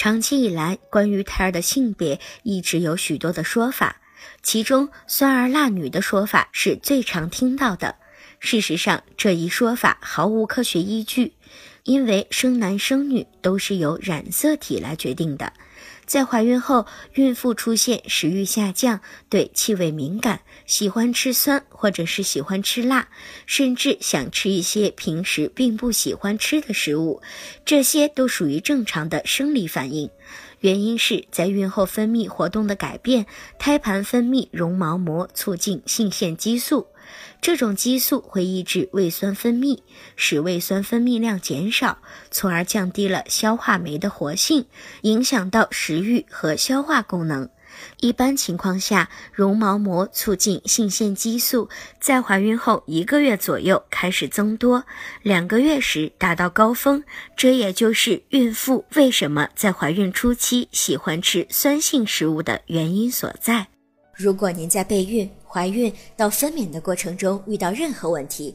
长期以来，关于胎儿的性别一直有许多的说法，其中“酸儿辣女”的说法是最常听到的。事实上，这一说法毫无科学依据，因为生男生女都是由染色体来决定的。在怀孕后，孕妇出现食欲下降、对气味敏感、喜欢吃酸或者是喜欢吃辣，甚至想吃一些平时并不喜欢吃的食物，这些都属于正常的生理反应。原因是在孕后分泌活动的改变，胎盘分泌绒毛膜，促进性腺激素。这种激素会抑制胃酸分泌，使胃酸分泌量减少，从而降低了消化酶的活性，影响到食和消化功能。一般情况下，绒毛膜促进性腺激素在怀孕后一个月左右开始增多，两个月时达到高峰。这也就是孕妇为什么在怀孕初期喜欢吃酸性食物的原因所在。如果您在备孕、怀孕到分娩的过程中遇到任何问题，